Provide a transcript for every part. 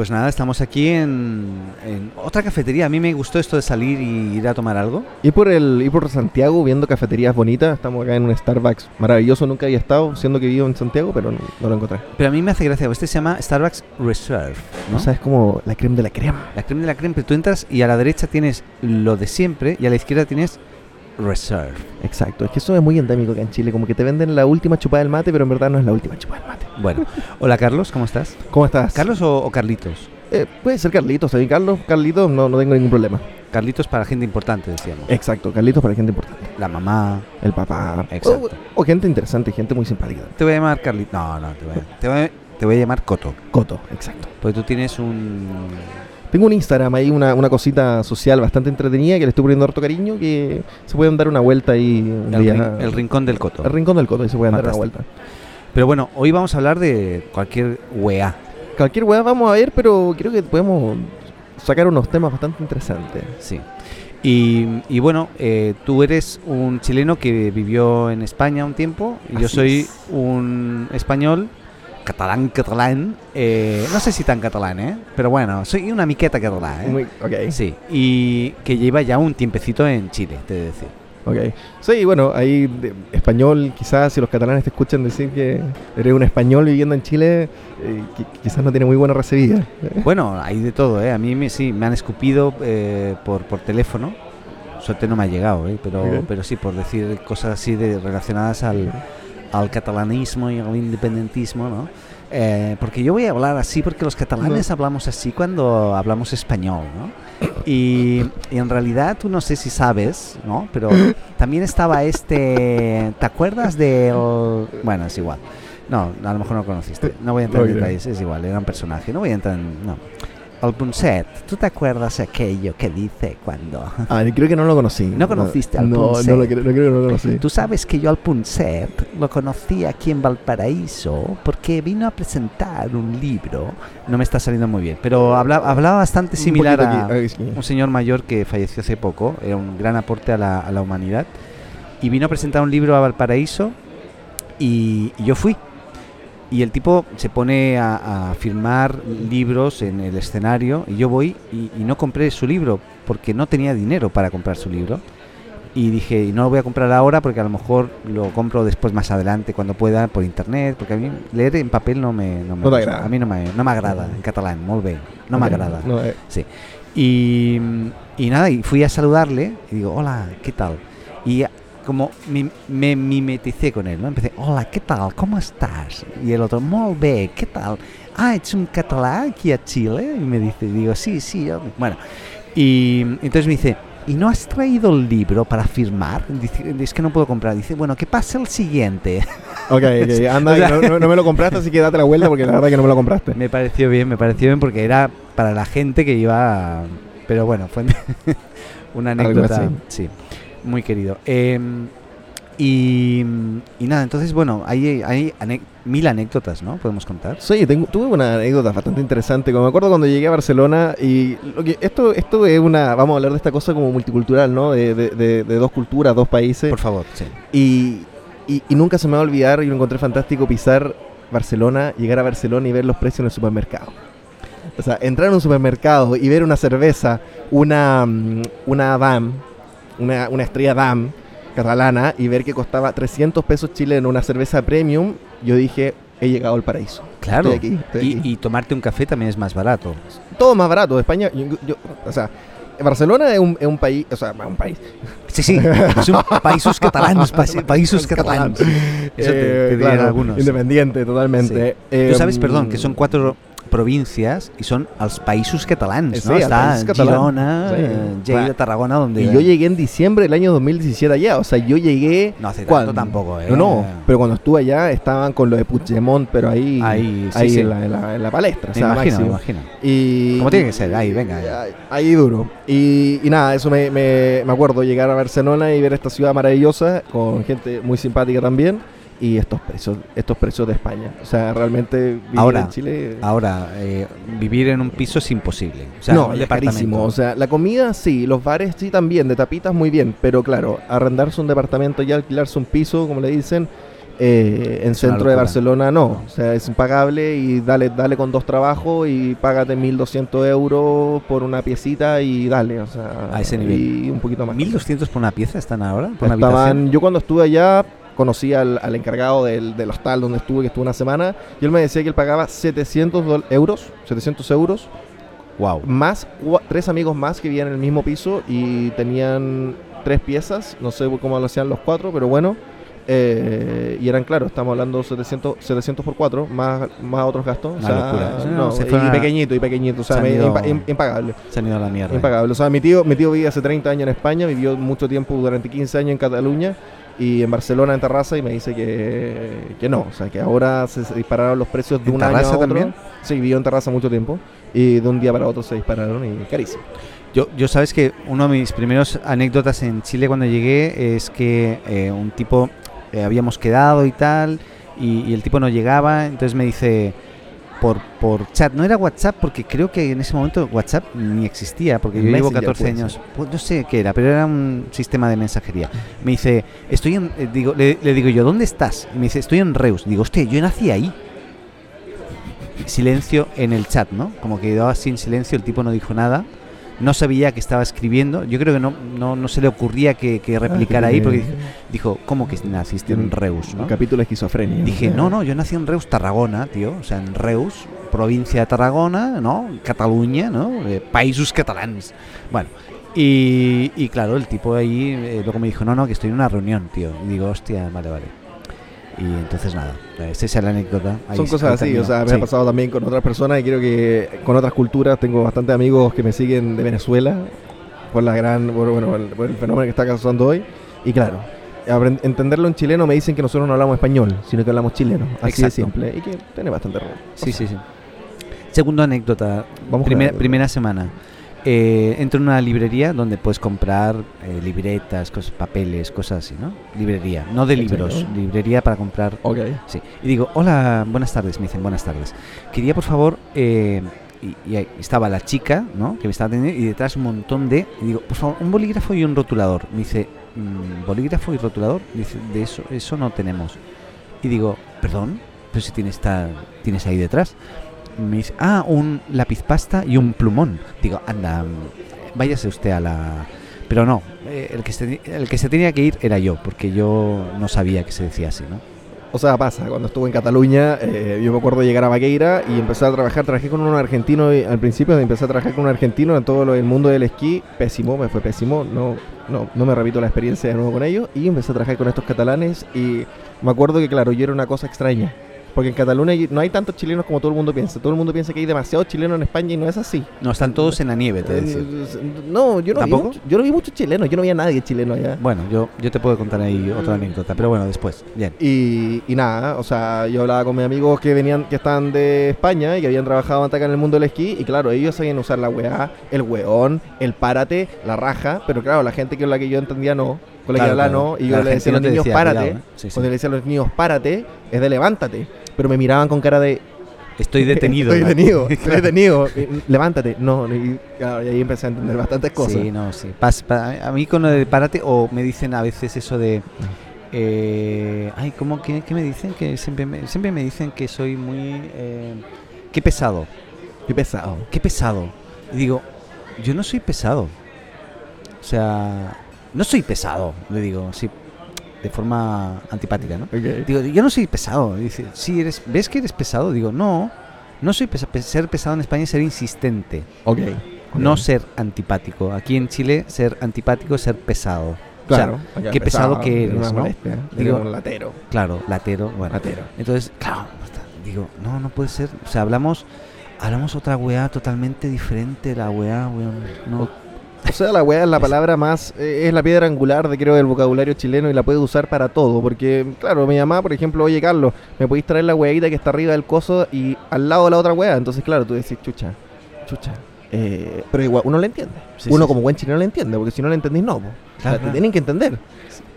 Pues nada, estamos aquí en, en otra cafetería. A mí me gustó esto de salir y ir a tomar algo. Y por el y por Santiago viendo cafeterías bonitas, estamos acá en un Starbucks maravilloso, nunca había estado, siendo que vivo en Santiago, pero no, no lo encontré. Pero a mí me hace gracia, este se llama Starbucks Reserve, ¿no? O sea, es como la crema de la crema. la crema de la crema, pero tú entras y a la derecha tienes lo de siempre y a la izquierda tienes Reserve. Exacto, es que eso es muy endémico acá en Chile, como que te venden la última chupada del mate, pero en verdad no es la última chupada del mate. Bueno, hola Carlos, ¿cómo estás? ¿Cómo estás? ¿Carlos o, o Carlitos? Eh, puede ser Carlitos, también Carlos, Carlitos, no, no tengo ningún problema. Carlitos para gente importante, decíamos. Exacto, Carlitos para gente importante. La mamá. El papá. Exacto. O, o gente interesante, gente muy simpática. Te voy a llamar Carlitos. No, no, te voy a, te voy a- te voy a llamar Coto. Coto, exacto. Porque tú tienes un... Tengo un Instagram ahí, una, una cosita social bastante entretenida que le estoy poniendo harto cariño, que se pueden dar una vuelta ahí un El, día. rin- el rincón del Coto. El rincón del Coto, ahí se pueden dar una Fantástico. vuelta. Pero bueno, hoy vamos a hablar de cualquier weá. Cualquier weá vamos a ver, pero creo que podemos sacar unos temas bastante interesantes. Sí. Y, y bueno, eh, tú eres un chileno que vivió en España un tiempo. Y yo soy es. un español, catalán, catalán. eh, no sé si tan catalán, ¿eh? Pero bueno, soy una miqueta catalán, ¿eh? Muy- ok, Sí, y que lleva ya un tiempecito en Chile, te de decir. ok. Sí, bueno, ahí de- español, quizás si los catalanes te escuchan decir que eres un español viviendo en Chile, eh, qui- quizás no tiene muy buena recibida. Bueno, hay de todo, ¿eh? A mí me, sí, me han escupido eh, por, por teléfono. Suerte no me ha llegado, ¿eh? Pero, Ok. pero sí, por decir cosas así de, relacionadas al, al catalanismo y al independentismo, ¿no? Eh, porque yo voy a hablar así porque los catalanes hablamos así cuando hablamos español, ¿no? Y, y en realidad tú no sé si sabes, ¿no? Pero también estaba este... ¿Te acuerdas del...? Bueno, es igual. No, a lo mejor no lo conociste. No voy a entrar en detalles, es igual, era un personaje. No voy a entrar en... No. Al Punset, ¿tú te acuerdas aquello que dice cuando... Ah, creo que no lo conocí. ¿No conociste al No, Punset? no, lo creo, no creo que no lo conocí. Tú sabes que yo al Punset lo conocí aquí en Valparaíso porque vino a presentar un libro. No me está saliendo muy bien, pero habla- hablaba bastante Un similar poquito a aquí, aquí. un señor mayor que falleció hace poco. Era un gran aporte a la, a la humanidad. Y vino a presentar un libro a Valparaíso y, y yo fui. Y el tipo se pone a, a firmar libros en el escenario y yo voy y, y no compré su libro porque no tenía dinero para comprar su libro. Y dije, y no lo voy a comprar ahora porque a lo mejor lo compro después más adelante cuando pueda por internet, porque a mí leer en papel no me, no me No gusta. agrada. A mí no me, no me agrada en catalán, molt bé, no me agrada. no, eh, Sí. Y, y nada, y fui a saludarle y digo, hola, ¿qué tal? Y como me, me mimeticé con él, ¿no? Empecé, hola, ¿qué tal? ¿Cómo estás? Y el otro, molt bé, ¿qué tal? Ah, ¿es un catalán aquí a Chile? Y me dice, digo, sí, sí. yo-". Bueno, y entonces me dice, ¿y no has traído el libro para firmar? Dice, es que no puedo comprar. Dice, bueno, que pase el siguiente. Ok, ok, anda, O sea- no, no- me lo compraste, así que date la vuelta porque la verdad que no me lo compraste. Me pareció bien, me pareció bien porque era para la gente que iba. Pero bueno, fue una anécdota. Sí, muy querido. Eh, y, y nada, entonces, bueno, hay, hay mil anécdotas, ¿no? Podemos contar. Sí, tengo- tuve una anécdota bastante interesante. Como me acuerdo cuando llegué a Barcelona y lo que, esto, esto es una, vamos a hablar de esta cosa como multicultural, ¿no? De, de- de- de dos culturas, dos países. Por favor, sí. Y, y- y nunca se me va a olvidar, y lo encontré fantástico, pisar Barcelona, llegar a Barcelona y ver los precios en el supermercado. O sea, entrar en un supermercado y ver una cerveza, una, mm, una DAM, una, una estrella DAM catalana, y ver que costaba 300 pesos chilenos una cerveza premium, yo dije, he llegado al paraíso. Claro. Estoy aquí, estoy Y, aquí. y tomarte un café también es más barato. Todo más barato. España, yo- yo- o sea, Barcelona es un, es un país, o sea, un país. Sí, sí, son países catalanes, pa- países catalanes. Eso te, Eh, te claro, algunos. Independiente, totalmente. Tú Eh, sabes, perdón, que son cuatro, provincias y son los países catalans, Sí, ¿no? Está Països. Girona, Sí. eh, Lleida, Claro. Tarragona, donde... Y yo llegué en diciembre del año 2017 allá. O sea, yo llegué. No hace tanto tampoco, ¿eh? No, no. Pero cuando estuve allá estaban con lo de Puigdemont, pero ahí. Ahí, sí, ahí sí. En, la, en la- en la palestra. o Me sea, imagino, me máximo. imagino. Y, Como tiene que ser, ahí, venga. Ahí, ahí duro. Y, y nada, eso me, me, me acuerdo, llegar a Barcelona y ver esta ciudad maravillosa, con gente muy simpática también, y estos precios, estos precios de España. O sea, realmente vivir Ahora, en Chile... Ahora, eh, vivir en un piso es imposible. O sea, no, es carísimo. O sea, la comida sí, los bares sí también, de tapitas muy bien, pero claro, arrendarse un departamento y alquilarse un piso, como le dicen, eh, en centro de. Barcelona no. O sea, es impagable y dale, dale con dos trabajos y págate 1.200 euros por una piecita y dale. O sea, A ese nivel. Y un poquito más. 1.200 por una pieza están ahora, por una. Estaban, yo cuando estuve allá conocí al, al encargado del, del hostal donde estuve, que estuvo una semana, y él me decía que él pagaba 700 dol- euros, 700 euros, Wow. más tres amigos más que vivían en el mismo piso y tenían tres piezas, no sé cómo lo hacían los cuatro, pero bueno, eh, y eran, claro, estamos hablando 700, 700 por cuatro, más, más otros gastos, o sea, locura. No, no, se y a- pequeñito, y pequeñito, o sea, se me- ido- impa- im- impagable. Se han ido a la mierda. Impagable. O sea, mi tío, mi tío vivía hace 30 años en España, vivió mucho tiempo, durante 15 años en Cataluña y en Barcelona, en Terraza, y me dice que, que no. O sea, que ahora se, dispararon los precios de ¿En un año a otro. también? Sí, vivió en Terraza mucho tiempo. Y de un día para otro se dispararon y carísimo. Yo, yo sabes que uno de mis primeros anécdotas en Chile cuando llegué es que eh, un tipo eh, habíamos quedado y tal y, y el tipo no llegaba, entonces me dice por, por chat, no era WhatsApp porque creo que en ese momento WhatsApp ni existía porque yo llevo Messenger 14 puede años, pues no sé qué era, pero era un sistema de mensajería. Me dice, estoy en, eh, digo, le, le digo yo, ¿dónde estás? Y me dice, estoy en Reus. Digo, hostia, yo nací ahí. Silencio en el chat, ¿no? Como que quedaba sin silencio, el tipo no dijo nada. No sabía que estaba escribiendo. Yo creo que no, no, no se le ocurría que, que replicara ahí porque dijo, dijo, ¿cómo que naciste en Reus? Un ¿no? capítulo de esquizofrenia. Dije, no, no, yo nací en Reus, Tarragona, tío. O sea, en Reus, provincia de Tarragona, ¿no? Cataluña, ¿no? Eh, países catalans. Bueno, y, y claro, el tipo ahí eh, luego me dijo, no, no, que estoy en una reunión, tío. Y digo, hostia, vale, vale. Y entonces nada, esa es la anécdota. Ahí Son cosas así, o sea, me Sí. ha pasado también con otras personas y creo que con otras culturas tengo bastantes amigos que me siguen de Venezuela por la gran, por, bueno, por el, por el fenómeno que está causando hoy. Y claro, entenderlo en chileno me dicen que nosotros no hablamos español, sino que hablamos chileno. Así de Exacto. simple. Y que tiene bastante razón. Sí, sí, sí. Segunda anécdota, Vamos Primer- primera semana. Eh, entro en una librería donde puedes comprar eh, libretas, cosas, papeles, cosas así, ¿no? Librería, no de libros, librería para comprar. Ok. Sí. Y digo, hola, buenas tardes, me dicen, buenas tardes. Quería, por favor, eh, y, y ahí estaba la chica, ¿no? Que me estaba atendiendo y detrás un montón de... Y digo, por favor, un bolígrafo y un rotulador. Me dice, "Mm, bolígrafo y rotulador. Dice, de eso, eso no tenemos. Y digo, perdón, pero si tienes, esta- tienes ahí detrás. Me dice, ah, un lápiz pasta y un plumón. Digo, anda, váyase usted a la... Pero no, eh, el, que se, el que se tenía que ir era yo, porque yo no sabía que se decía así, ¿no? O sea, pasa, cuando estuve en Cataluña, eh, yo me acuerdo llegar a Baqueira y empezar a trabajar, trabajé con un argentino y al principio empecé a trabajar con un argentino en todo lo, el mundo del esquí, pésimo, me fue pésimo, no, no, no me repito la experiencia de nuevo con ellos y empecé a trabajar con estos catalanes y me acuerdo que claro, yo era una cosa extraña, porque en Cataluña no hay tantos chilenos como todo el mundo piensa, todo el mundo piensa que hay demasiados chilenos en España y no es así. No, están todos en la nieve, te Eh, decía. No, yo no, vi yo no vi muchos chilenos, yo no vi a nadie chileno allá. Bueno, yo, yo te puedo contar ahí otra anécdota, pero bueno, después. Bien. Y, y nada, o sea, yo hablaba con mis amigos que venían, que estaban de España y que habían trabajado acá en el mundo del esquí, y claro, ellos sabían usar la weá, el weón, el párate, la raja, pero claro, la gente con la que yo entendía no, con la que Claro, no, y yo le decía a los niños decía, párate, cuidado, ¿eh? Sí, sí. cuando le decía a los niños párate, es de levántate, pero me miraban con cara de Estoy detenido. estoy detenido, estoy detenido, y- levántate, no, y, claro, y ahí empecé a entender bastantes cosas. Sí, no, sí. Pas- pa- a mí con lo de párate, o me dicen a veces eso de. eh, ay, ¿cómo que qué me dicen? Que siempre me, siempre me dicen que soy muy. eh, qué pesado. Qué pesado. Qué pesado. Y digo, yo no soy pesado. O sea, no soy pesado, le digo, sí, de forma antipática, ¿no? Digo, yo no soy pesado. Dice, sí, eres, ¿ves que eres pesado? Digo, no, no soy pesado. Ser pesado en España es ser insistente, Ok. no ser antipático. Aquí en Chile, ser antipático es ser pesado. Claro. O sea, acá qué pesado que eres, ¿no? molestia, Digo- un latero. claro, latero, bueno. Latero. Entonces, claro, digo, no, no puede ser. O sea, hablamos, hablamos otra weá totalmente diferente, la weá, weón. No. O sea, la weá es la palabra más, eh, es la piedra angular de creo del vocabulario chileno y la puedes usar para todo. Porque, claro, mi mamá, por ejemplo, oye Carlos, me podéis traer la weadita que está arriba del coso y al lado de la otra weá. Entonces, claro, tú decís, chucha, chucha. Eh, pero igual, uno lo entiende. Sí, uno sí, como buen chileno lo entiende, porque si no lo entendís, no. po. O sea, Claro, te tienen que entender.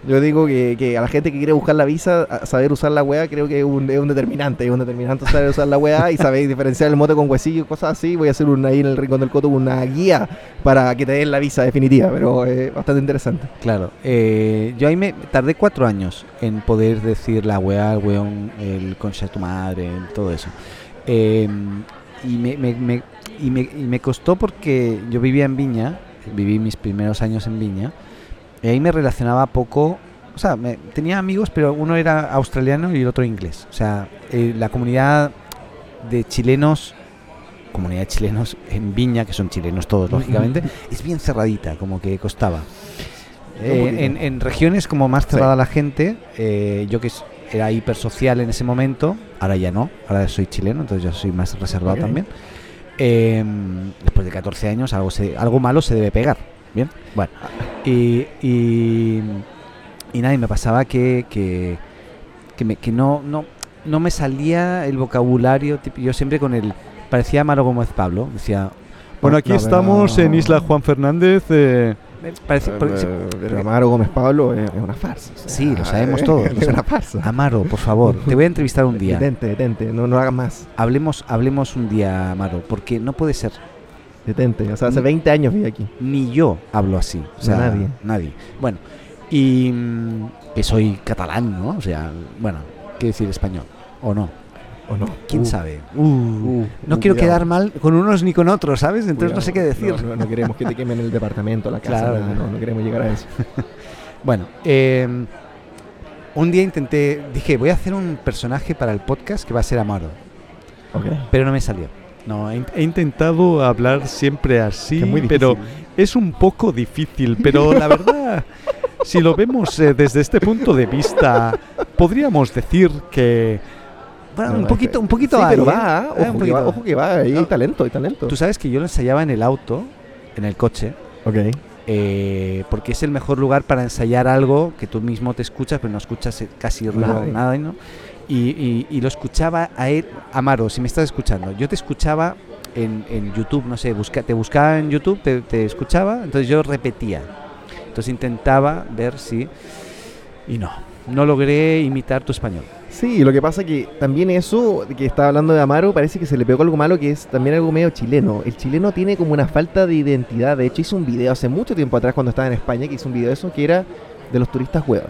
Yo digo que, que a la gente que quiere buscar la visa, a saber usar la weá, creo que es un, es un determinante. Es un determinante saber usar la weá y saber diferenciar el mote con huesillo y cosas así. Voy a hacer una, ahí en el rincón del coto una guía para que te den la visa definitiva, pero es bastante interesante. Claro, eh, yo ahí me tardé cuatro años en poder decir la weá, el weón, el concha de tu madre, todo eso. Eh, y, me, me- me- y, me, y me costó porque yo vivía en Viña, viví mis primeros años en Viña, y ahí me relacionaba poco, o sea, me- tenía amigos, pero uno era australiano y el otro inglés. O sea, eh, la comunidad de chilenos, comunidad de chilenos en Viña, que son chilenos todos, lógicamente, es bien cerradita, como que costaba. Eh, en, en regiones como más cerrada la gente, eh, yo que era hipersocial en ese momento, ahora ya no, ahora soy chileno, entonces ya soy más reservado Ok. también. Eh, después de 14 años algo, se- algo malo se debe pegar, ¿bien? Bueno, y, y, y nada, y me pasaba que, que, que, me- que no, no, no me salía el vocabulario, tipo, yo siempre con el, parecía Amaro Gómez Pablo, decía... Bueno, aquí No, estamos en Isla Juan Fernández. eh, se- Eh, pero Amaro Gómez Pablo es, es una farsa. o sea, Sí, lo sabemos es- todos, Es una farsa. Amaro, por favor, te voy a entrevistar un día. Detente, detente, no, no hagas más. Hablemos, hablemos un día, Amaro, porque no puede ser. Detente. O sea, hace Mm. 20 años viví aquí. Ni yo hablo así. O sea, nadie. Nadie. Bueno, y mm, que soy catalán, ¿no? O sea, bueno, quiero decir español, ¿o no? ¿O no? ¿Quién Uh, sabe? uh, No uh, quiero cuidado, quedar mal con unos ni con otros, ¿sabes? Entonces no sé qué decir. No, no, no queremos que te quemen el departamento, la casa. Claro, nada, no, no queremos llegar a eso. Bueno, eh, un día intenté, dije, voy a hacer un personaje para el podcast que va a ser Amaro, Ok. pero no me salió. no, he, he intentado hablar siempre así, Que es muy pero difícil. es un poco difícil. Pero la verdad, si lo vemos eh, desde este punto de vista, podríamos decir que Bueno, No, un poquito, un poquito sí, hay, pero ¿eh? va, Eh, ojo, que va, ojo que va, hay No. talento, hay talento. Tú sabes que yo lo ensayaba en el auto, en el coche, Ok. eh, porque es el mejor lugar para ensayar algo que tú mismo te escuchas, pero no escuchas eh, casi Nada. nada, ¿no? Y, y- y lo escuchaba a él, Amaro, si me estás escuchando, yo te escuchaba en, en YouTube, no sé, busca, te buscaba en YouTube, te, te escuchaba, entonces yo repetía. Entonces intentaba ver si... Y no, no logré imitar tu español. Sí, lo que pasa que también eso que estaba hablando de Amaro parece que se le pegó algo malo que es también algo medio chileno. El chileno tiene como una falta de identidad. De hecho, hizo un video hace mucho tiempo atrás cuando estaba en España que hizo un video de eso que era de los turistas hueones.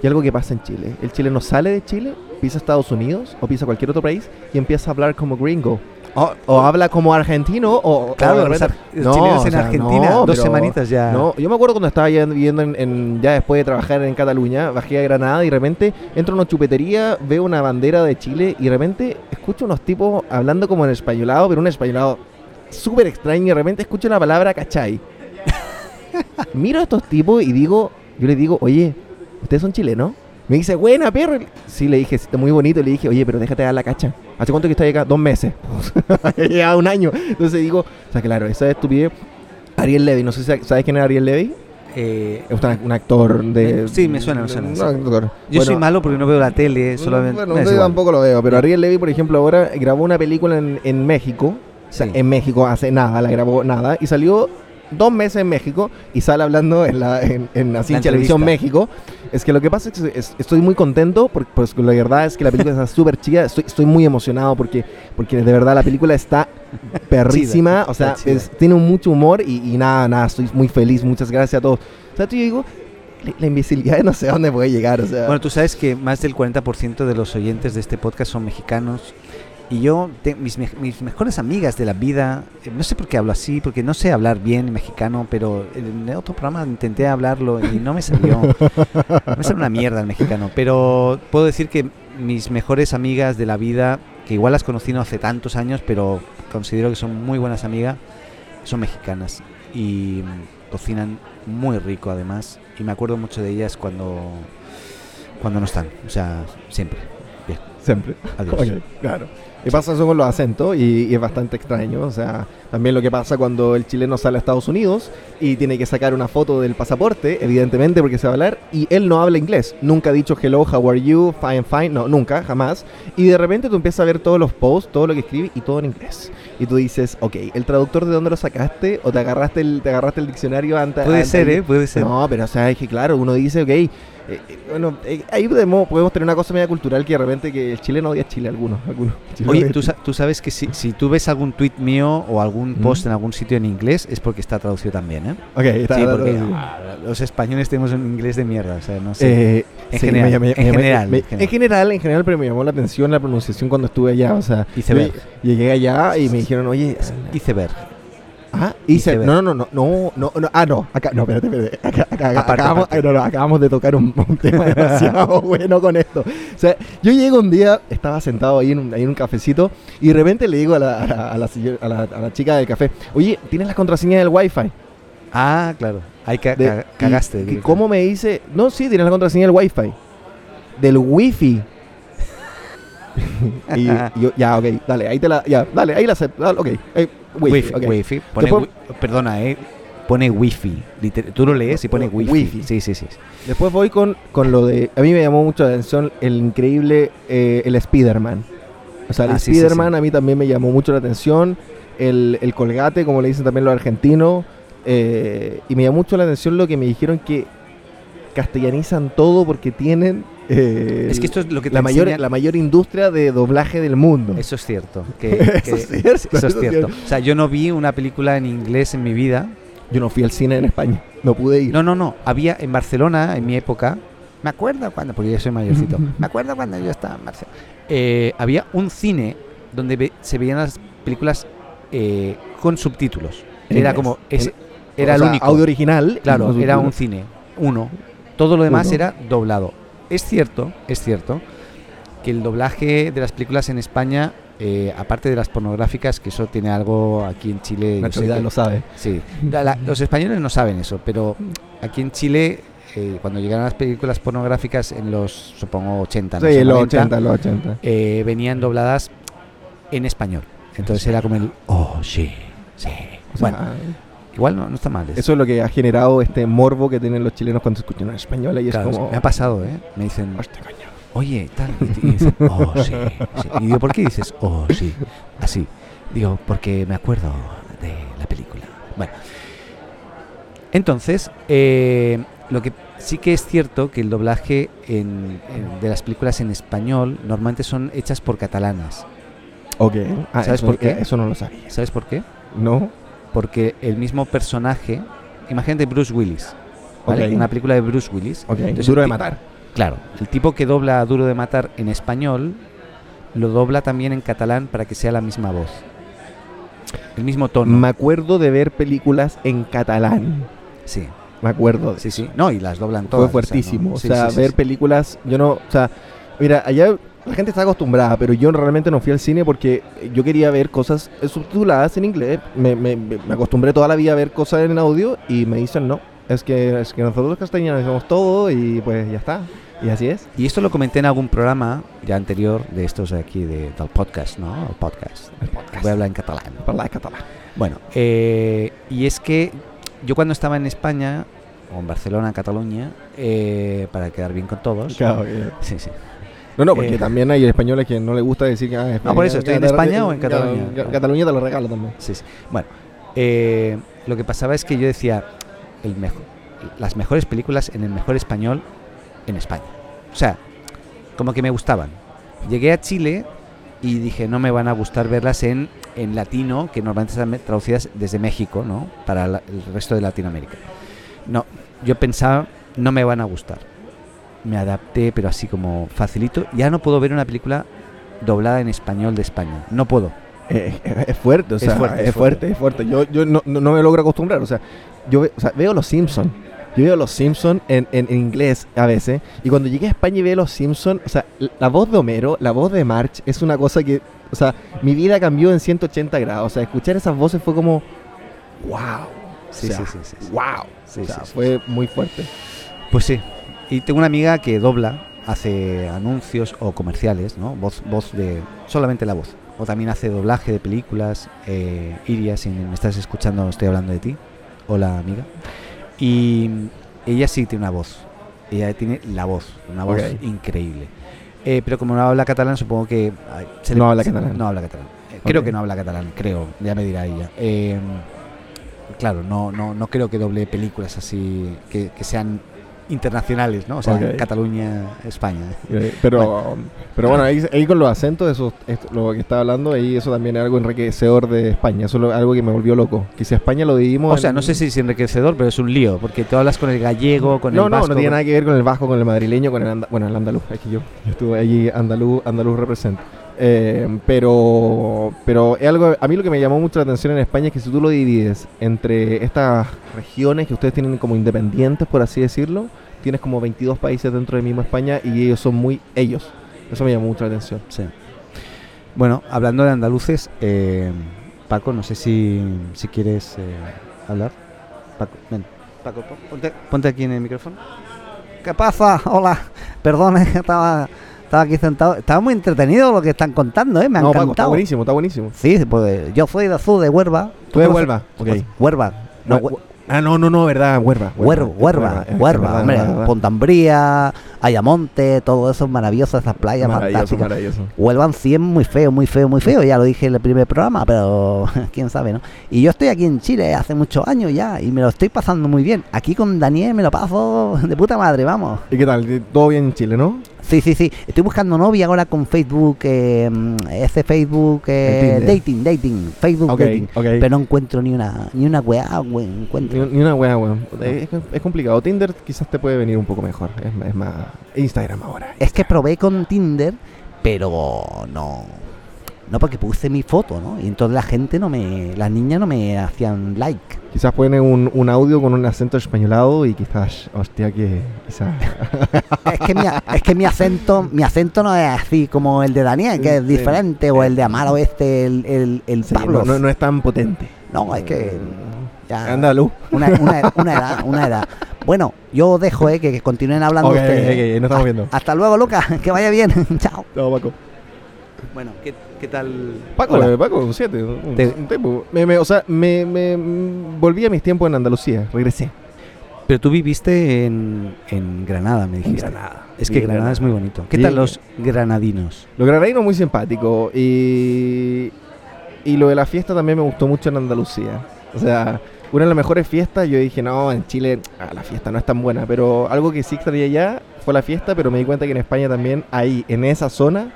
Y algo que pasa en Chile. El chileno sale de Chile, pisa Estados Unidos o pisa cualquier otro país y empieza a hablar como gringo. O habla como argentino o... Claro, o los, ar- No, chilenos o en sea, Argentina, no, dos pero- semanitas ya... No, yo me acuerdo cuando estaba ya viviendo en, en- ya después de trabajar en Cataluña, bajé a Granada y de repente entro a una chupetería, veo una bandera de Chile y de repente escucho unos tipos hablando como en españolado, pero un españolado súper extraño y de repente escucho la palabra cachai. Miro a estos tipos y digo, yo les digo, oye, ¿ustedes son chilenos? Me dice, buena, perro. Sí, le dije, está muy bonito. Le dije, oye, pero déjate dar la cacha. ¿Hace cuánto que estás acá? Dos meses. ya un año. Entonces digo, o sea, claro, esa estupidez. Ariel Levy, no sé si sabes quién es Ariel Levy. Eh, Es un, actor de. Eh, sí, me suena, me suena, sí. actor. yo Bueno, soy malo porque no veo la tele, solamente... Bueno, yo tampoco lo veo, pero Ariel Levy, por ejemplo, ahora grabó una película en, en México. O sea, Sí. en México hace nada, la grabó nada. Y salió dos meses en México y sale hablando en, la, en, en así La Televisión. México. Es que lo que pasa es que es- estoy muy contento porque pues, la verdad es que la película está súper chida. Estoy, estoy muy emocionado porque, porque de verdad la película está perrísima. o sea, chida. es- tiene mucho humor y, y nada, nada, estoy muy feliz. Muchas gracias a todos. O sea, tú yo digo, la, imbecilidad no sé a dónde puede llegar. O sea, Bueno, tú sabes que más del 40% de los oyentes de este podcast son mexicanos. Y yo, te- mis, mis mejores amigas de la vida, eh, no sé por qué hablo así, porque no sé hablar bien mexicano, pero en otro programa intenté hablarlo y no me salió. me salió una mierda el mexicano. Pero puedo decir que mis mejores amigas de la vida, que igual las conocí no hace tantos años, pero considero que son muy buenas amigas, son mexicanas. Y mm, cocinan muy rico además. Y me acuerdo mucho de ellas cuando, cuando no están. O sea, siempre. Bien. Siempre. Adiós. Ok, claro. Y pasa eso con los acentos y, y es bastante extraño. O sea, también lo que pasa cuando el chileno sale a Estados Unidos y tiene que sacar una foto del pasaporte, evidentemente porque se va a hablar, y él no habla inglés. Nunca ha dicho hello, how are you, fine, fine. No, nunca, jamás. Y de repente tú empiezas a ver todos los posts, todo lo que escribe y todo en inglés. Y tú dices, ok, ¿el traductor de dónde lo sacaste? ¿O te agarraste el, te agarraste el diccionario antes? Puede antes ser, ¿eh? Puede ser. No, pero o sea, es que claro, uno dice, ok, eh, eh, bueno, eh, ahí podemos, podemos tener una cosa media cultural que de repente que el chileno odia a Chile, algunos. algunos Oye, ¿tú, tú sabes que si, si tú ves algún tweet mío o algún ¿Mm? post en algún sitio en inglés es porque está traducido también, ¿eh? Chile. Ok, está, sí, porque ah, los españoles tenemos un inglés de mierda, o sea, no sé. Eh, En sí, general, me- me- en general, me- en general. en general, en general, pero me llamó la atención la pronunciación cuando estuve allá. O sea, llegué allá y me dijeron, oye, Iceberg. Ah, hice, Iceberg. no, no, no, no, no, no, ah, no, acá, no, espérate, espérate, acá, acá, acá- Aparte, acabamos, aparte. ay, no, no, acabamos de tocar un, un tema demasiado bueno con esto. O sea, yo llego un día, estaba sentado ahí en un, ahí en un cafecito y de repente le digo a la, a la, a la a la- a la chica del café, oye, ¿tienes las contraseñas del wifi? Ah, claro. Ahí ca- De- cagaste. y. ¿Cómo me dice? No, sí, tienes la contraseña del wifi. Del wifi. y, yo, ya, ok, dale, ahí te la, ya, dale, ahí la acepto, ok, eh, wifi, Wifi, ok. wifi. Pone Después- wi- perdona, eh. Pone wifi. Liter- tú lo lees y pone wifi. wifi. Sí, sí, sí. Después voy con, con lo de, a mí me llamó mucho la atención el increíble, eh, el Spider-Man. O sea, el Ah, sí, sí, Spider-Man sí. a mí también me llamó mucho la atención, el, el colgate, como le dicen también los argentinos, eh, y me llamó mucho la atención lo que me dijeron que castellanizan todo porque tienen... eh, Es que esto es lo que la mayor, enseñan- la mayor industria de doblaje del mundo. Eso es cierto. Que, que- Eso es cierto, eso es eso es cierto. O sea, yo no vi una película en inglés en mi vida. Yo no fui al cine en España, no pude ir. No, no, no. Había en Barcelona, en mi época, me acuerdo cuando, porque yo soy mayorcito, me acuerdo cuando yo estaba en Barcelona. eh, había un cine donde ve- se veían las películas eh, con subtítulos. Era como, En- era O el sea, único. Audio original. Claro, era un cine, uno. Todo lo demás era doblado. Es cierto, es cierto que el doblaje de las películas en España, eh, aparte de las pornográficas, que eso tiene algo aquí en Chile. Naturalidad que- lo sabe. Sí, La- la- los españoles no saben eso, pero aquí en Chile, eh, cuando llegaron las películas pornográficas en los, supongo, 80, no Sí, sé, los 90, 80, los 80. eh, venían dobladas en español. Entonces era como el, oh, sí, sí. O sea, bueno, igual no, no está mal. eso. Eso es lo que ha generado este morbo que tienen los chilenos cuando escuchan en español y es Claro, como... Me ha pasado, ¿eh? Me dicen, "Hostia, coño". oye, tal. Y, y dicen, oh, sí, sí. Y digo, ¿por qué dices, oh, sí? Así. Digo, porque me acuerdo de la película. Bueno. Entonces, eh, lo que sí que es cierto que el doblaje en- en- de las películas en español normalmente son hechas por catalanas. Ok. Ah, ¿Sabes eso- por qué? Eso no lo sabía. ¿Sabes por qué? ¿No? Porque el mismo personaje, imagínate Bruce Willis. Una película de Bruce Willis. Ok. Entonces, Duro de matar. Claro, el tipo que dobla a Duro de Matar en español lo dobla también en catalán para que sea la misma voz. El mismo tono. Me acuerdo de ver películas en catalán. sí, Me acuerdo. sí, sí. No, y las doblan todas. Fue o sea, fuertísimo. O sea, sí, sí, ver películas, yo no, o sea, mira, allá la gente está acostumbrada, pero yo realmente no fui al cine porque yo quería ver cosas subtituladas en inglés. Me, me- me acostumbré toda la vida a ver cosas en audio y me dicen no. Es que, es que nosotros los castellanos hacemos todo y pues ya está. Y así es. Y esto lo comenté en algún programa ya anterior de estos aquí, de, del podcast, ¿no? El podcast. Voy a hablar en catalán. Parlar catalán. Bueno, eh, y es que yo cuando estaba en España, o en Barcelona, Cataluña, eh, para quedar bien con todos. Claro, que- Sí, sí. No, no, porque Eh. también hay españoles que no les gusta decir que ah, España, por eso, ¿estoy en España o en Ca- Cataluña? Ca- Cataluña te lo regalo también. Sí, sí. Bueno, eh, lo que pasaba es que yo decía el mejor, las mejores películas en el mejor español en España. O sea, como que me gustaban. Llegué a Chile y dije, no me van a gustar verlas en, en latino, que normalmente están traducidas desde México, ¿no? Para la- el resto de Latinoamérica. No, yo pensaba, no me van a gustar. Me adapté, pero así como facilito. Ya no puedo ver una película doblada en español de España. No puedo. Eh, eh, es fuerte, o Es sea, es fuerte, fuerte, es fuerte, Yo, yo no, no- me logro acostumbrar, o sea, yo ve- o sea, veo los Simpsons. Yo veo los Simpsons en, en- en inglés a veces. Y cuando llegué a España y veo los Simpsons, o sea, la voz de Homero, la voz de March, es una cosa que, o sea, mi vida cambió en 180 grados. O sea, escuchar esas voces fue como, wow. Sí, O sea, sí, sí, sí. Wow. O sea, sí, sí, fue muy fuerte. Pues sí. Y tengo una amiga que dobla hace anuncios o comerciales, ¿no? Voz, voz de solamente la voz. O también hace doblaje de películas. Eh, Iria, si me estás escuchando, estoy hablando de ti. Hola, amiga. Y ella sí tiene una voz. Ella tiene la voz, una voz increíble. Eh, pero como no habla catalán, supongo que se No habla se- catalán. No habla catalán. Eh, Creo que no habla catalán, creo. Ya me dirá ella. Eh, claro, no, no, no creo que doble películas así que, que sean internacionales, ¿no? O sea. Cataluña, España. Pero, pero bueno, ahí, ahí con los acentos, eso, lo que estaba hablando, ahí eso también es algo enriquecedor de España. Eso es algo que me volvió loco. Que si a España lo dividimos. O sea, en- no sé si es enriquecedor, pero es un lío, porque tú hablas con el gallego, con no, el no, vasco. no tiene con- nada que ver con el vasco, con el madrileño, con el anda- bueno, el andaluz. Es que yo estuve allí andaluz, andaluz representa. Eh, pero, pero es algo, a mí lo que me llamó mucho la atención en España es que si tú lo divides entre estas regiones que ustedes tienen como independientes, por así decirlo, tienes como 22 países dentro de misma España y ellos son muy ellos. Eso me llamó mucho la atención. Sí. Bueno, hablando de andaluces, eh, Paco, no sé si, si quieres eh, hablar. Paco, ven. Paco, pon- ponte, ponte aquí en el micrófono. ¿Qué pasa? Hola. Perdón, estaba, estaba aquí sentado. Estaba muy entretenido lo que están contando, ¿eh? Me ha no, Paco, está encantado. buenísimo, está buenísimo. sí, pues yo soy de azul, de Huerva. Tú de Huelva, ok. Huerva. No, Hue- ah, no, no, no, verdad, Huerva. Huerva, Huerva, Huerva, hombre. Pontabría, Ayamonte, todo eso es maravilloso, esas playas Maravilloso, fantásticas. maravilloso. Huelvan 100 muy feo, muy feo, muy feo. Ya lo dije en el primer programa, pero quién sabe, ¿no? Y yo estoy aquí en Chile hace muchos años ya y me lo estoy pasando muy bien. Aquí con Daniel me lo paso de puta madre, vamos. ¿Y qué tal? ¿Todo bien en Chile, no? Sí, sí, sí. Estoy buscando novia ahora con Facebook, eh, mm, ese Facebook, eh, dating, dating, Facebook Ok, dating. Pero no encuentro ni una, ni una weá, güey, Ni, encuentro. ni una wea, weón. Es, es complicado. Tinder quizás te puede venir un poco mejor. Es, es más. Instagram ahora. Es que probé con Tinder, pero no. No porque puse mi foto, ¿no? Y entonces la gente no me. Las niñas no me hacían like. Quizás ponen un, un audio con un acento españolado y quizás. Hostia, que. Quizás. Es que mi, es que mi acento, mi acento no es así como el de Daniel, que es Sí. diferente, o el de Amaro este, el, el, el sí, Pablo. no, no, es tan potente. No, es que ya Andaluz. una, una, una edad, una edad. Bueno, yo os dejo, eh, que, que continúen hablando ustedes. nos estamos viendo. Hasta luego, Lucas, que vaya bien. Chao. Chao, Paco. Bueno, ¿qué, qué tal? Paco, Hola. Paco, un 7. Un, Te- un tipo. Me, me- o sea, me, me- mm, volví a mis tiempos en Andalucía. Regresé. Pero tú viviste en, en Granada, me dijiste. Granada. Es que Granada, es muy bonito. ¿Qué Sí. tal los granadinos? Los granadinos muy simpáticos y, y lo de la fiesta también me gustó mucho en Andalucía. O sea, una de las mejores fiestas, yo dije, no, en Chile ah, la fiesta no es tan buena, pero algo que sí extrañé allá fue la fiesta, pero me di cuenta que en España también, ahí, en esa zona,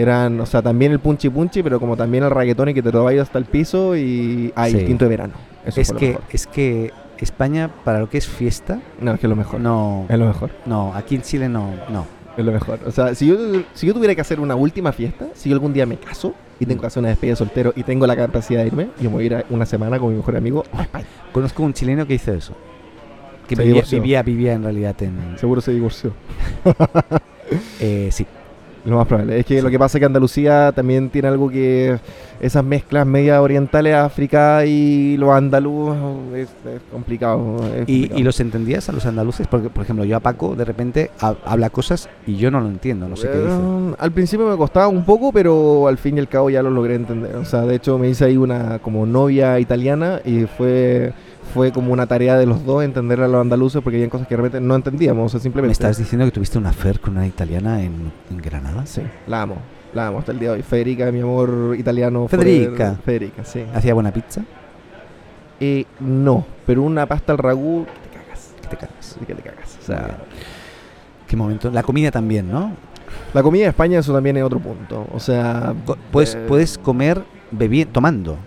eran, o sea, también el punchi punchi, pero como también el reggaetón y que te lo vayas hasta el piso y hay Sí. de verano. Eso Es que, es que España, para lo que es fiesta, No, es que es lo mejor. no, Es lo mejor. no, aquí en Chile no, no. Es lo mejor. O sea, si yo, si yo tuviera que hacer una última fiesta, si yo algún día me caso y tengo que hacer una despedida de soltero y tengo la capacidad de irme, yo me voy a ir a una semana con mi mejor amigo a España. Conozco un chileno que hizo eso. Que vivía, vivía, vivía en realidad en... Seguro se divorció. Eh, sí, Lo más probable. Es que lo que pasa es que Andalucía también tiene algo que esas mezclas media orientales África y los andaluz es, es complicado. es ¿Y, complicado. ¿Y los entendías a los andaluces? Porque, por ejemplo, yo a Paco de repente ha- habla cosas y yo no lo entiendo, no sé qué dice. Al principio me costaba un poco, pero al fin y al cabo ya lo logré entender. O sea, de hecho me hice ahí una como novia italiana y fue fue como una tarea de los dos entender a los andaluces porque había cosas que de repente no entendíamos. O sea, simplemente. ¿Me estás diciendo que tuviste una affair con una italiana en, en Granada? Sí, la amo. La amo hasta el día de hoy. Federica, mi amor italiano. Federica. forever. Federica, sí. ¿Hacía buena pizza? Eh, no, pero una pasta al ragú que te cagas. Que te cagas. Que te cagas. O sea. ¿Qué momento? La comida también, ¿no? la comida de España eso también es otro punto. O sea, Puedes, eh, puedes comer bebiendo, tomando.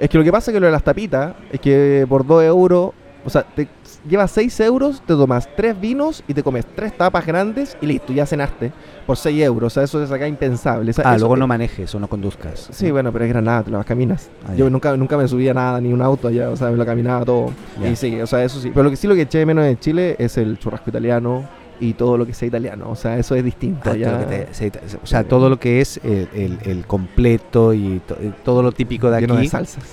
Es que lo que pasa es que lo de las tapitas es que por 2 euros, o sea, te llevas 6 euros, te tomas 3 vinos y te comes 3 tapas grandes y listo, ya cenaste por 6 euros. O sea, eso es acá impensable. O sea, Ah, luego no manejes o no conduzcas. Sí, bueno, pero es Granada, te lo caminas. Ah, Yo nunca, nunca me subía nada, ni un auto allá, o sea, me lo caminaba todo. Y sí, o sea, eso sí. Pero lo que sí lo que eché menos en Chile es el churrasco italiano y todo lo que sea italiano. O sea, eso es distinto. Ah, ya. te- se- o sea, todo lo que es el, el- el completo y to- y todo lo típico de Lleno aquí. de salsas.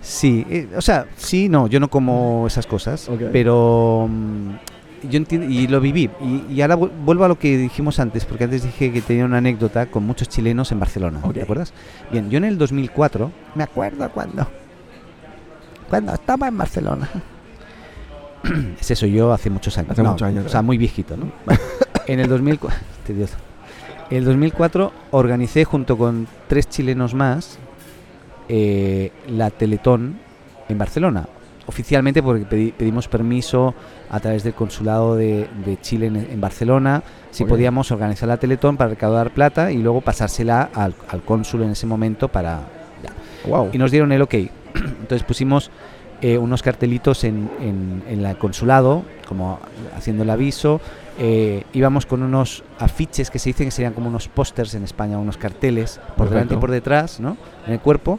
Sí, eh, o sea, sí, no, yo no como esas cosas, pero mm, yo entiendo, y lo viví. Y, y ahora vu- vuelvo a lo que dijimos antes, porque antes dije que tenía una anécdota con muchos chilenos en Barcelona. ¿Te acuerdas? Bien, yo en el 2004, me acuerdo cuando, cuando estaba en Barcelona. Ese soy yo hace muchos años. Hace No, muchos años, O sea, muy viejito, ¿no? Vale. En el 2004, tedioso. En el 2004 organicé junto con tres chilenos más eh, la Teletón en Barcelona. Oficialmente porque pedi- pedimos permiso a través del consulado de, de Chile en, en Barcelona si podíamos organizar la Teletón para recaudar plata y luego pasársela al, al cónsul en ese momento para... ya. Wow. Y nos dieron el ok. Entonces pusimos eh, unos cartelitos en, en, en el consulado, como haciendo el aviso. Eh, íbamos con unos afiches que se dicen que serían como unos pósters en España, unos carteles por delante y por detrás, ¿no? En el cuerpo,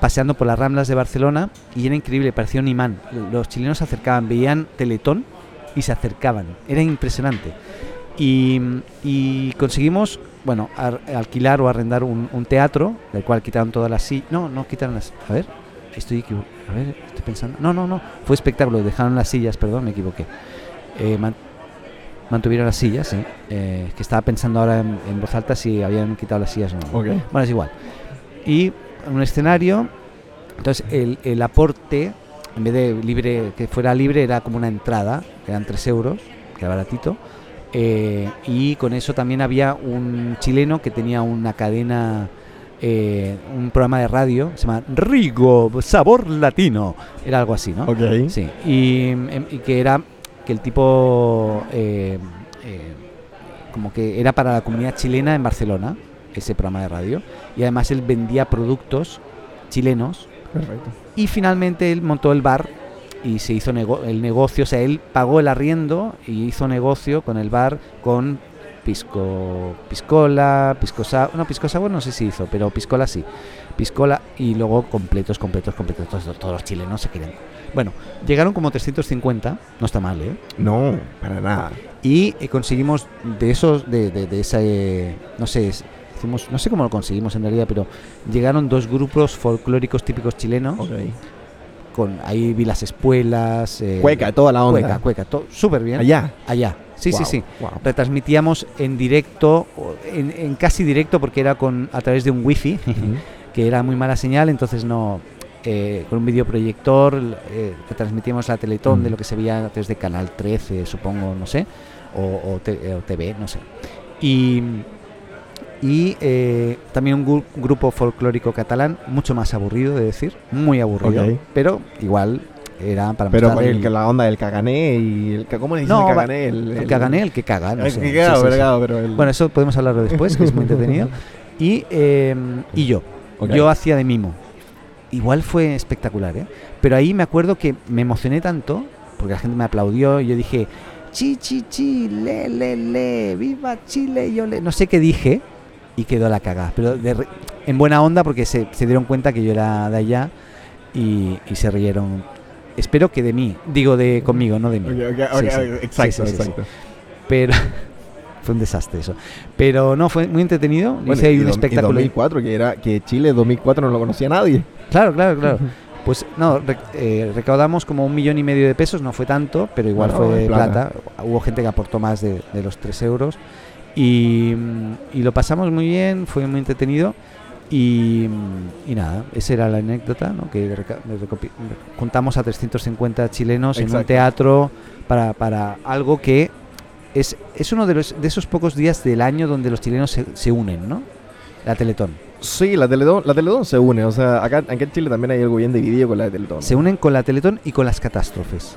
paseando por las ramblas de Barcelona y era increíble, parecía un imán. Los chilenos se acercaban, veían Teletón y se acercaban. Era impresionante. Y, y conseguimos, bueno, ar- alquilar o arrendar un, un teatro, del cual quitaron todas las sillas. No, no quitaron las. A ver, estoy equivo- A ver, estoy pensando. No, no, no. Fue espectáculo, dejaron las sillas, perdón, me equivoqué. Eh, man- mantuvieron las sillas, sí. Eh, que estaba pensando ahora en, en voz alta si habían quitado las sillas o no. Bueno, es igual. Y un escenario, entonces el, el aporte, en vez de libre que fuera libre, era como una entrada, que eran 3 euros, que era baratito. eh, y con eso también había un chileno que tenía una cadena, eh, un programa de radio, se llama Rigo, Sabor Latino. Era algo así, ¿no? Ok. Sí, y, em, y que era que el tipo eh, eh, como que era para la comunidad chilena en Barcelona, ese programa de radio, y además él vendía productos chilenos Perfecto. y finalmente él montó el bar y se hizo nego- el negocio, o sea, él pagó el arriendo y hizo negocio con el bar con pisco piscola, pisco sour, no pisco sour no sé si hizo, pero piscola sí. Piscola y luego completos, completos, completos, todos, todos los chilenos se querían. Bueno, llegaron como 350, no está mal, ¿eh? No, para nada. Y eh, conseguimos de esos, de, de, de esa, eh, no sé, hicimos, no sé cómo lo conseguimos en realidad, pero llegaron dos grupos folclóricos típicos chilenos con ahí vi las espuelas eh, Cueca, toda la onda. cueca cueca todo súper bien Allá. allá sí sí Wow, sí. wow. retransmitíamos en directo en, en casi directo porque era con a través de un wifi que era muy mala señal entonces no eh, con un videoproyector eh, retransmitíamos la Teletón de lo que se veía a través de Canal 13 supongo no sé o, o te- o TV no sé. Y y eh, también un gru- grupo folclórico catalán mucho más aburrido de decir muy aburrido pero igual era para Pero con el, el, la onda del cagané y el ¿cómo le dicen No, el cagané? El, el cagané, el que caga, no el sé. que Sí, caga, sí, pero sí. claro, pero el- Bueno, eso podemos hablarlo después, que es muy entretenido. Y, eh, y yo, yo hacía de mimo. Igual fue espectacular, ¿eh? Pero ahí me acuerdo que me emocioné tanto, porque la gente me aplaudió y yo dije, chi, chi, chi, le, le, le, viva Chile, yo le... No sé qué dije y quedó la cagada. Pero de re- en buena onda porque se, se dieron cuenta que yo era de allá y, y se rieron. Espero que de mí, digo de conmigo, no de mí. Sí. Exacto, Sí, exacto. Pero fue un desastre eso. Pero no, fue muy entretenido. Bueno, Hice ahí un espectáculo. ahí. 2004, que era que Chile 2004 no lo conocía nadie. Claro, claro, claro. Pues no, rec- eh, recaudamos como un millón y medio de pesos, no fue tanto, pero igual Bueno, fue plata. plata. Hubo gente que aportó más de, de los 3 euros. Y, mm, y lo pasamos muy bien, fue muy entretenido. Y, y nada, esa era la anécdota, ¿no? que juntamos a 350 chilenos en un Exacto. teatro para, para algo que es, es uno de, los, de esos pocos días del año donde los chilenos se, se unen, ¿no? La Teletón. Sí, la Teletón, la Teletón se une. O sea, acá, acá en Chile también hay algo bien dividido con la Teletón. Se unen con la Teletón y con las catástrofes.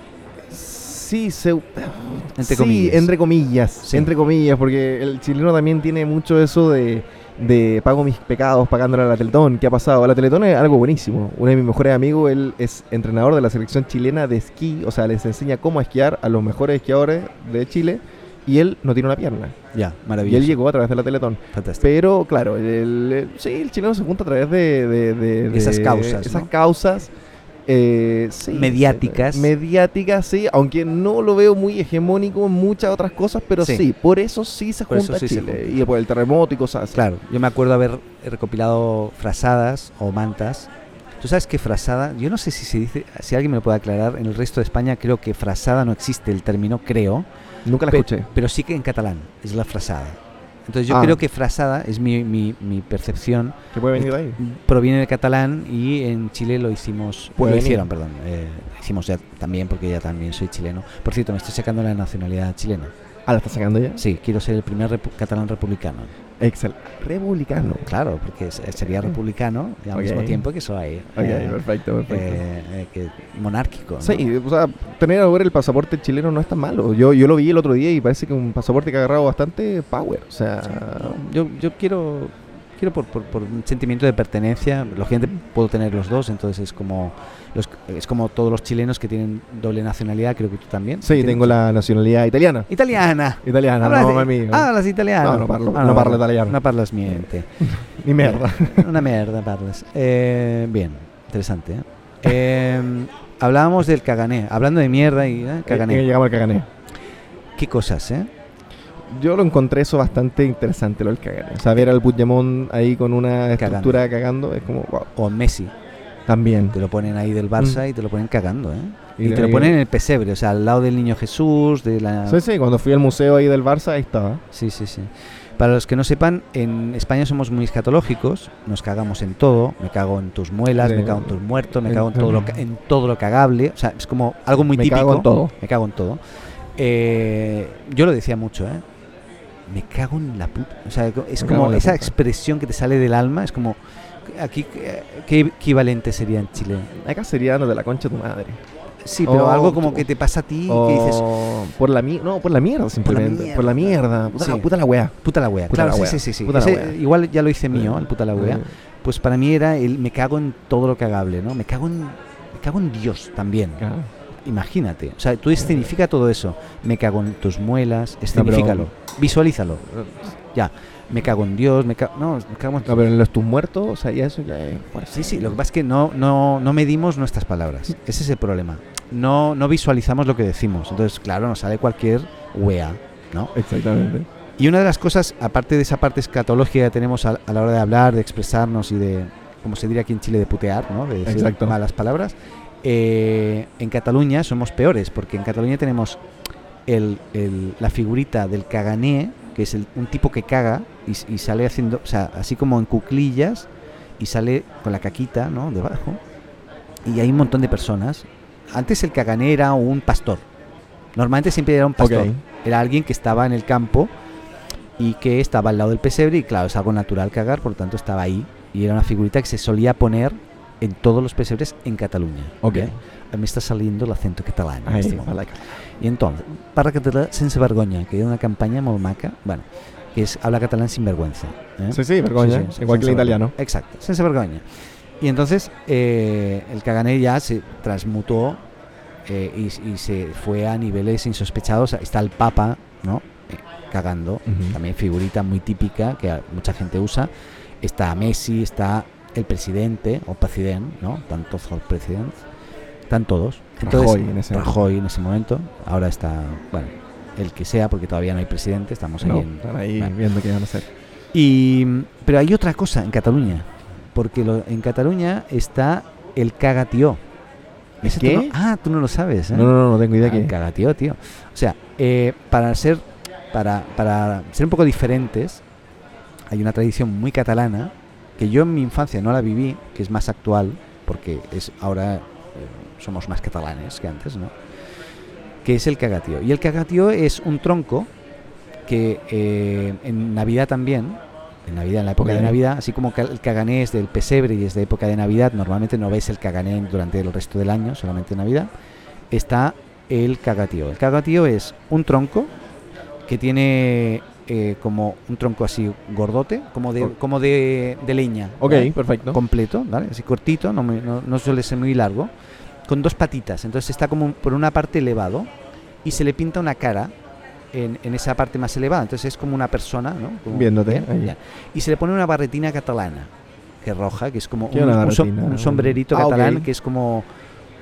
Sí, se, Entre sí, comillas. entre comillas. Sí. Entre comillas, porque el chileno también tiene mucho eso de, de pago mis pecados pagándole a la Teletón. ¿Qué ha pasado? La Teletón es algo buenísimo. Uno de mis mejores amigos, él es entrenador de la selección chilena de esquí. O sea, les enseña cómo esquiar a los mejores esquiadores de Chile. Y él no tiene una pierna. Ya, Y maravilloso. él llegó a través de la Teletón. Fantástico. Pero claro, el, el- sí, el chileno se junta a través de, de- de- de- Esas causas, Esas ¿no? causas. Eh, sí, Mediáticas. sí, mediáticas, sí, aunque no lo veo muy hegemónico en muchas otras cosas, pero Sí. sí, por eso sí se Por junta sí se Chile. junta. Y por el terremoto y cosas así. Claro, yo me acuerdo haber recopilado frazadas o mantas Tú sabes que frasada, yo no sé si se dice, si alguien me lo puede aclarar, en el resto de España creo que frasada no existe el término, creo, Nunca la pe- escuché. pero sí que en catalán es la frasada. Entonces yo Ah. creo que frasada es mi, mi, mi percepción, ¿Qué puede venir de ahí? proviene del catalán y en Chile lo hicimos, lo venir. hicieron, perdón, eh, hicimos ya también porque ya también soy chileno. Por cierto, me estoy sacando la nacionalidad chilena. Ah, ¿la está sacando ya? Sí, quiero ser el primer repu- catalán republicano. Excel. Republicano. Claro, porque sería republicano y al mismo tiempo que soy Ok, eh, perfecto, perfecto. eh, eh, que monárquico. ¿no? Sí, o sea, tener ahora el pasaporte chileno no es tan malo. Yo, yo lo vi el otro día y parece que un pasaporte que ha agarrado bastante power. O sea, Yo, yo quiero, quiero por, por, por un sentimiento de pertenencia, lógicamente puedo tener los dos, entonces es como, los, es como todos los chilenos que tienen doble nacionalidad, creo que tú también. sí, tengo la nacionalidad italiana. Italiana. Italiana, Hablas no, mami. Hablas italiano. No, no parlo- Ah, no parlo italiano. No parlas niente. Ni merda. Una merda parlas. Eh, bien, interesante. ¿eh? Eh, hablábamos del cagané. Hablando de mierda y eh, Eh, cagané. llegamos al cagané. ¿Qué cosas, eh? Yo lo encontré eso bastante interesante, lo del cagané. O sea, ver al Puigdemont ahí con una estructura cagando es como, wow. O Messi. También. Te lo ponen ahí del Barça y te lo ponen cagando, ¿eh? Y Y, te lo ponen en el pesebre, o sea, al lado del niño Jesús, de la... Sí, sí, cuando fui al museo ahí del Barça, ahí estaba. Sí, sí, sí. Para los que no sepan, en España somos muy escatológicos, nos cagamos en todo, me cago en tus muelas, Sí. me cago en tus muertos, me cago en todo lo, en todo lo cagable, o sea, es como algo muy Me típico. cago en todo. Me cago en todo. Eh, yo lo decía mucho, ¿eh? Me cago en la puta. O sea, es como esa puta. expresión que te sale del alma, es como... Aquí, ¿qué, equivalente sería en Chile? Acá sería de la concha de tu madre. Sí, pero Oh, algo como que te pasa a ti, que dices, por la no, por la mierda simplemente. Por la mierda. Puta, Sí. la, puta la wea. puta la wea. Puta claro, la sí, wea. sí, sí, Ese, igual ya lo hice mío, el puta la wea. Pues para mí era el me cago en todo lo cagable, ¿no? Me cago en, me cago en Dios también. claro. Imagínate. O sea, tú escenifica todo eso. Me cago en tus muelas, escenifícalo. Visualízalo. Ya. Me cago en Dios, me cago... No, me cago en... No, pero en los tus muertos, o sea, ya eso ya es. Sí, sí, lo que pasa es que no, no, no medimos nuestras palabras. Ese es el problema. No, no visualizamos lo que decimos. Entonces, claro, nos sale cualquier wea, ¿no? Exactamente. Y una de las cosas, aparte de esa parte escatológica que tenemos a, a la hora de hablar, de expresarnos y de, como se diría aquí en Chile, de putear, ¿no? de decir Exacto. malas palabras, eh, en Cataluña somos peores, porque en Cataluña tenemos el, el- la figurita del cagané, que es el- un tipo que caga y, sale haciendo, o sea, así como en cuclillas, y sale con la caquita, ¿no? Debajo. Y hay un montón de personas. Antes el cagané era un pastor. Normalmente siempre era un pastor. Era alguien que estaba en el campo y que estaba al lado del pesebre y claro, es algo natural cagar, por lo tanto estaba ahí. Y era una figurita que se solía poner en todos los pesebres en Cataluña. Ok. ¿eh? Me está saliendo el acento catalán. en I momento. like it. Y entonces, para català sense vergonya, que era una campaña molt maca, bueno, que es habla catalán sin vergüenza. ¿eh? Sí, sí, vergüenza. Sí, sí, igual que el sense italiano. vergonya. Exacto, sense vergonya. Y entonces eh, el cagané ya se transmutó eh, y, y se fue a niveles insospechados. Está el Papa, ¿no? Eh, cagando, Ujú. también figurita muy típica que a- mucha gente usa. Está Messi, está el presidente o president, ¿no? Están todos los presidentes, están todos. Rajoy en ese Rajoy en ese momento. Ahora está, bueno, el que sea, porque todavía no hay presidente, estamos ahí en, están ahí bueno. viendo qué van a hacer. y, pero hay otra cosa en Cataluña, porque lo- en Cataluña está el cagatío. ¿El Ese tú qué? no- ah, tú no lo sabes, ¿eh? No, no, no, no tengo idea Ah, qué. el cagatío, tío. O sea, eh, para ser para, para ser un poco diferentes, hay una tradición muy catalana que yo en mi infancia no la viví, que es más actual, porque es ahora eh, somos más catalanes que antes, ¿no? Que es el cagatío. Y el cagatío es un tronco que eh, en Navidad también, en Navidad, en la época de Navidad, así como el cagané es del pesebre y es de época de Navidad, normalmente no veis el cagané durante el resto del año, solamente en Navidad, está el cagatío. El cagatío es un tronco que tiene eh, como un tronco así gordote, como de, como de, de leña. Ok, ¿vale? perfecto. completo, ¿vale? Así cortito, no, muy- no, no suele ser muy largo, con dos patitas. Entonces está como por una parte elevado y se le pinta una cara en, en esa parte más elevada. Entonces es como una persona, ¿no? Como- Viéndote, bien, ahí. ya. Y se le pone una barretina catalana, que es roja, que es como ¿Qué un, una un som- barretina? un sombrerito Ah, catalán, que es como,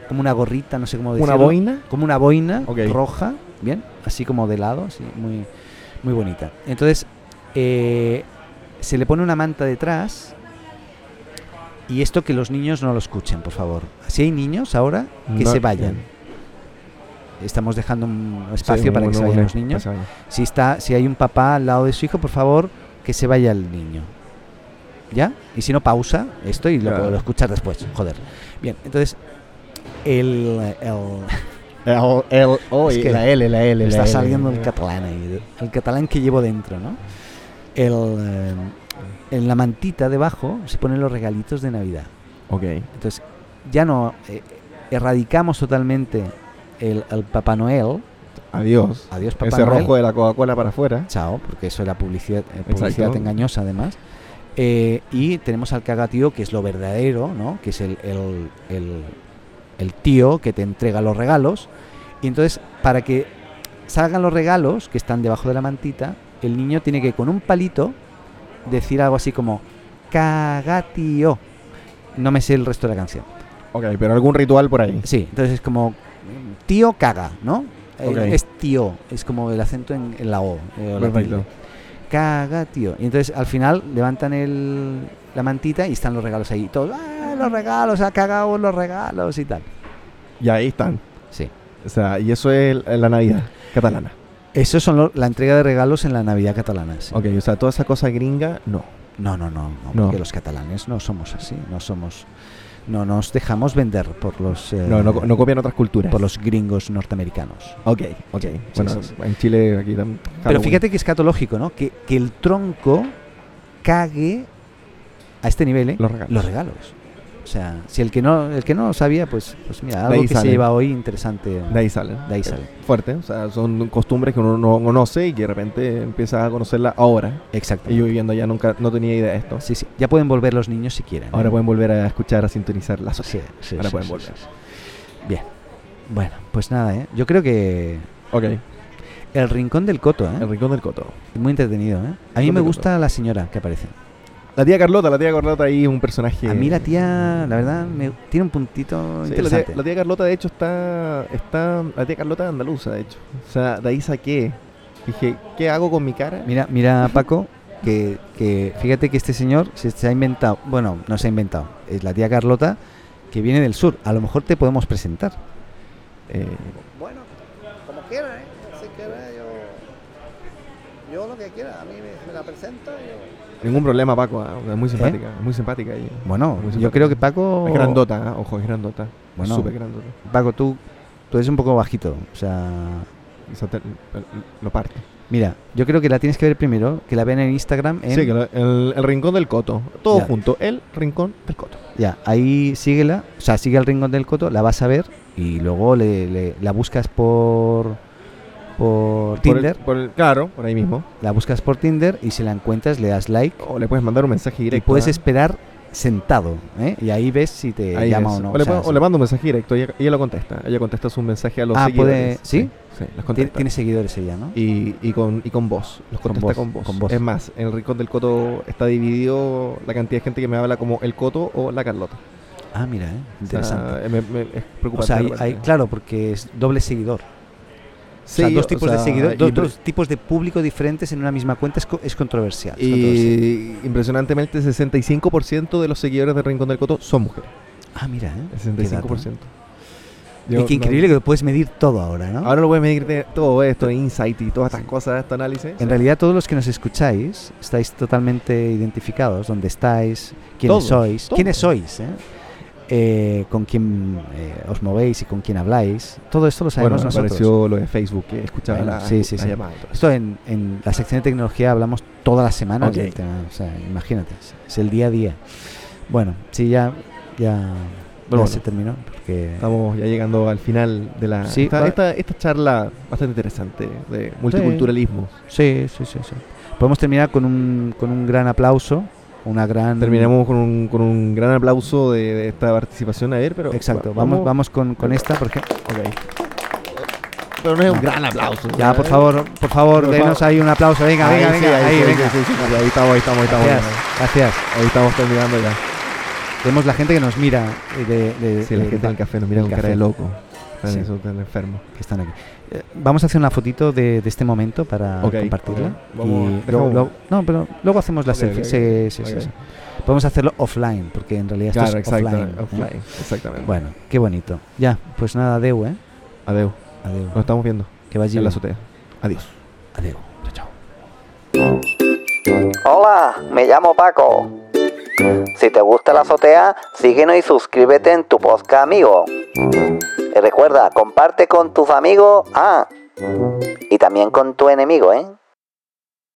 como una gorrita, no sé cómo decirlo. ¿Una boina? Como una boina roja, bien, así como de lado, así, muy, muy bonita. Entonces, eh, se le pone una manta detrás Y esto que los niños no lo escuchen, por favor. Si hay niños ahora, que No- se vayan. Estamos dejando un espacio Sí, para que se vayan los niños. Si está, si hay un papá al lado de su hijo, por favor, que se vaya el niño. ¿Ya? Y si no, pausa esto y lo, Claro. lo escuchas después. Joder. Bien, entonces, el, el- El, el, oh, Es y que la L, la L, la está L. saliendo el catalán ahí, el catalán que llevo dentro, ¿no? El, eh, en la mantita debajo se ponen los regalitos de Navidad. Ok. Entonces, ya no eh, erradicamos totalmente el, el Papá Noel. Adiós. Adiós, Papá Ese Noel. rojo de la Coca-Cola para afuera. Chao, porque eso era publicidad, eh, publicidad engañosa además. Eh, y tenemos al cagatío, que es lo verdadero, ¿no? Que es el, el- el- el tío que te entrega los regalos. Y entonces, para que salgan los regalos que están debajo de la mantita, el niño tiene que con un palito decir algo así como cagatío. No me sé el resto de la canción. Ok, pero algún ritual por ahí. Sí, entonces es como tío caga, ¿no? Eh. Es tío, es como el acento en, en la O. eh, Perfecto. Caga, tío. Y entonces al final levantan el, la mantita y están los regalos ahí. Todos, ¡ah, los regalos! ¡Ha cagado los regalos! Y tal. Y ahí están. Sí. O sea, y eso es la Navidad catalana. Eso son lo- la entrega de regalos en la Navidad catalana. sí. Ok, o sea, toda esa cosa gringa, no. No, no, no, no, No. porque los catalanes no somos así. No somos. No nos dejamos vender por los. eh, No, no, no copian otras culturas. por los gringos norteamericanos. Ok, ok. Bueno, sí, sí. en Chile aquí también. Pero fíjate que es catológico, ¿no? Que, que el tronco cague a este nivel, ¿eh? Los regalos. regalos. O sea, si el que no, el que no lo sabía, pues, pues mira, algo que se sale. lleva hoy interesante. De ahí salen. De ahí sale. Fuerte, o sea, son costumbres que uno no conoce y que de repente empieza a conocerla ahora. Exacto. Y yo viviendo allá nunca no tenía idea de esto. Sí, sí. Ya pueden volver los niños si quieren. ¿eh? Ahora pueden volver a escuchar, a sintonizar la sociedad. sí, Ahora sí, pueden sí, volver. Bien. Bueno, pues nada, ¿eh? Yo creo que Ok, el rincón del coto, ¿eh? el rincón del coto. Muy entretenido, ¿eh? A mí me gusta la señora que aparece. La tía Carlota, la tía Carlota ahí es un personaje. A mí la tía, la verdad, me, tiene un puntito Sí, la, tía, interesante. la tía Carlota, de hecho, está, está. La tía Carlota es andaluza, de hecho. O sea, de ahí saqué. Dije, ¿qué hago con mi cara? Mira, mira Paco, que, que fíjate que este señor se, se ha inventado, bueno, no se ha inventado, es la tía Carlota que viene del sur. A lo mejor te podemos presentar. Eh, Bueno, como quiera, ¿eh? Si quiera, yo. Yo lo que quiera, a mí me, me la presento. Yo... ningún problema, Paco. ah, Es muy simpática, es muy simpática ella. Bueno, Muy yo simpática. creo que Paco, Es grandota, ah, ojo, es grandota. Bueno. Súper grandota. Paco, tú, tú eres un poco bajito. O sea, te- lo parte. mira, yo creo que la tienes que ver primero, que la vean en Instagram. En, Sí, que el, el rincón del coto. Todo Ya. junto. El rincón del coto. Ya, ahí síguela, o sea, sigue el rincón del coto, la vas a ver y luego le, le- la buscas por por Por el- Tinder, por el- claro, por ahí mismo. la buscas por Tinder y si la encuentras le das like O le puedes mandar un mensaje y directo. puedes ah. esperar sentado, ¿eh? Y ahí ves si te Ahí llama o no. O, le, sea, o le mando un mensaje directo y ella, ella lo contesta. Ella contesta su mensaje a los Ah, seguidores. puede- ¿sí? Los. Tiene seguidores ella, ¿no? Y, y con, y con voz. Los Con contesta voz, con voz. con voz. Es más, en el rincón del coto está dividido la cantidad de gente que me habla como el coto o la Carlota. Ah, mira, ¿eh? O sea, interesante. me- me- es O preocupante. sea, hay- claro, porque es doble seguidor. Sí, o sea, dos o tipos sea, de seguidores, y dos, tipos de público diferentes en una misma cuenta es, co- es controversial. es controversial. Y impresionantemente, el 65% de los seguidores del Rincón del Coto son mujeres. Ah, mira, ¿eh? El Qué dato. 65%. Y Yo qué no- increíble que lo puedes medir todo ahora, ¿no? Ahora lo voy a medir de todo esto, insight y todas estas cosas, este análisis. En realidad todos los que nos escucháis estáis totalmente identificados, dónde estáis, quiénes Todos, sois, todos. quiénes sois, ¿eh? Eh, con quién eh, os movéis y con quién habláis. Todo esto lo bueno, sabemos me nosotros. apareció lo de Facebook que escuchaba Bueno, la, sí, sí, la sí. llamada. Esto en, en la sección de tecnología hablamos todas las semanas Ok. del tema, o sea, imagínate, es- el día a día. Bueno, sí, ya, ya, ya bueno. se terminó. Porque Estamos ya llegando al final de la Sí, esta, esta, esta charla bastante interesante de multiculturalismo. Sí, sí, sí, sí. Podemos terminar con un, con un gran aplauso, una gran... Terminamos con un, con un gran aplauso de, de esta participación. A ver, pero Exacto, va- vamos, vamos con, con esta, porque... Ok. Pero no es un gran aplauso. Ya, por favor, por favor, Por denos ahí un aplauso. Venga, Ahí venga, sí, venga, ahí estamos, ahí estamos, ahí estamos. Gracias, gracias. Ahí estamos terminando ya. Tenemos la gente que nos mira. De, de- Sí, la de- gente en el café nos mira del con cara café. de loco. Están, Sí. enfermos. que están aquí. Eh, vamos a hacer una fotito de, de este momento para compartirla. y luego- luego- no, pero luego hacemos la Ok, selfie. ok, Sí, sí, sí, ok. sí. Podemos hacerlo offline, porque en realidad esto Claro, es exacto. offline. ¿eh? Exactamente. Bueno, qué bonito. Ya, pues nada, adeu, ¿eh? Adeu. Adeu. Nos estamos viendo Que vaya en la azotea. Adiós. Adeu. Chao, chao. Hola, me llamo Paco. Si te gusta la azotea, síguenos y suscríbete en tu podcast amigo. Recuerda, comparte con tus amigos, ah, y también con tu enemigo, ¿eh?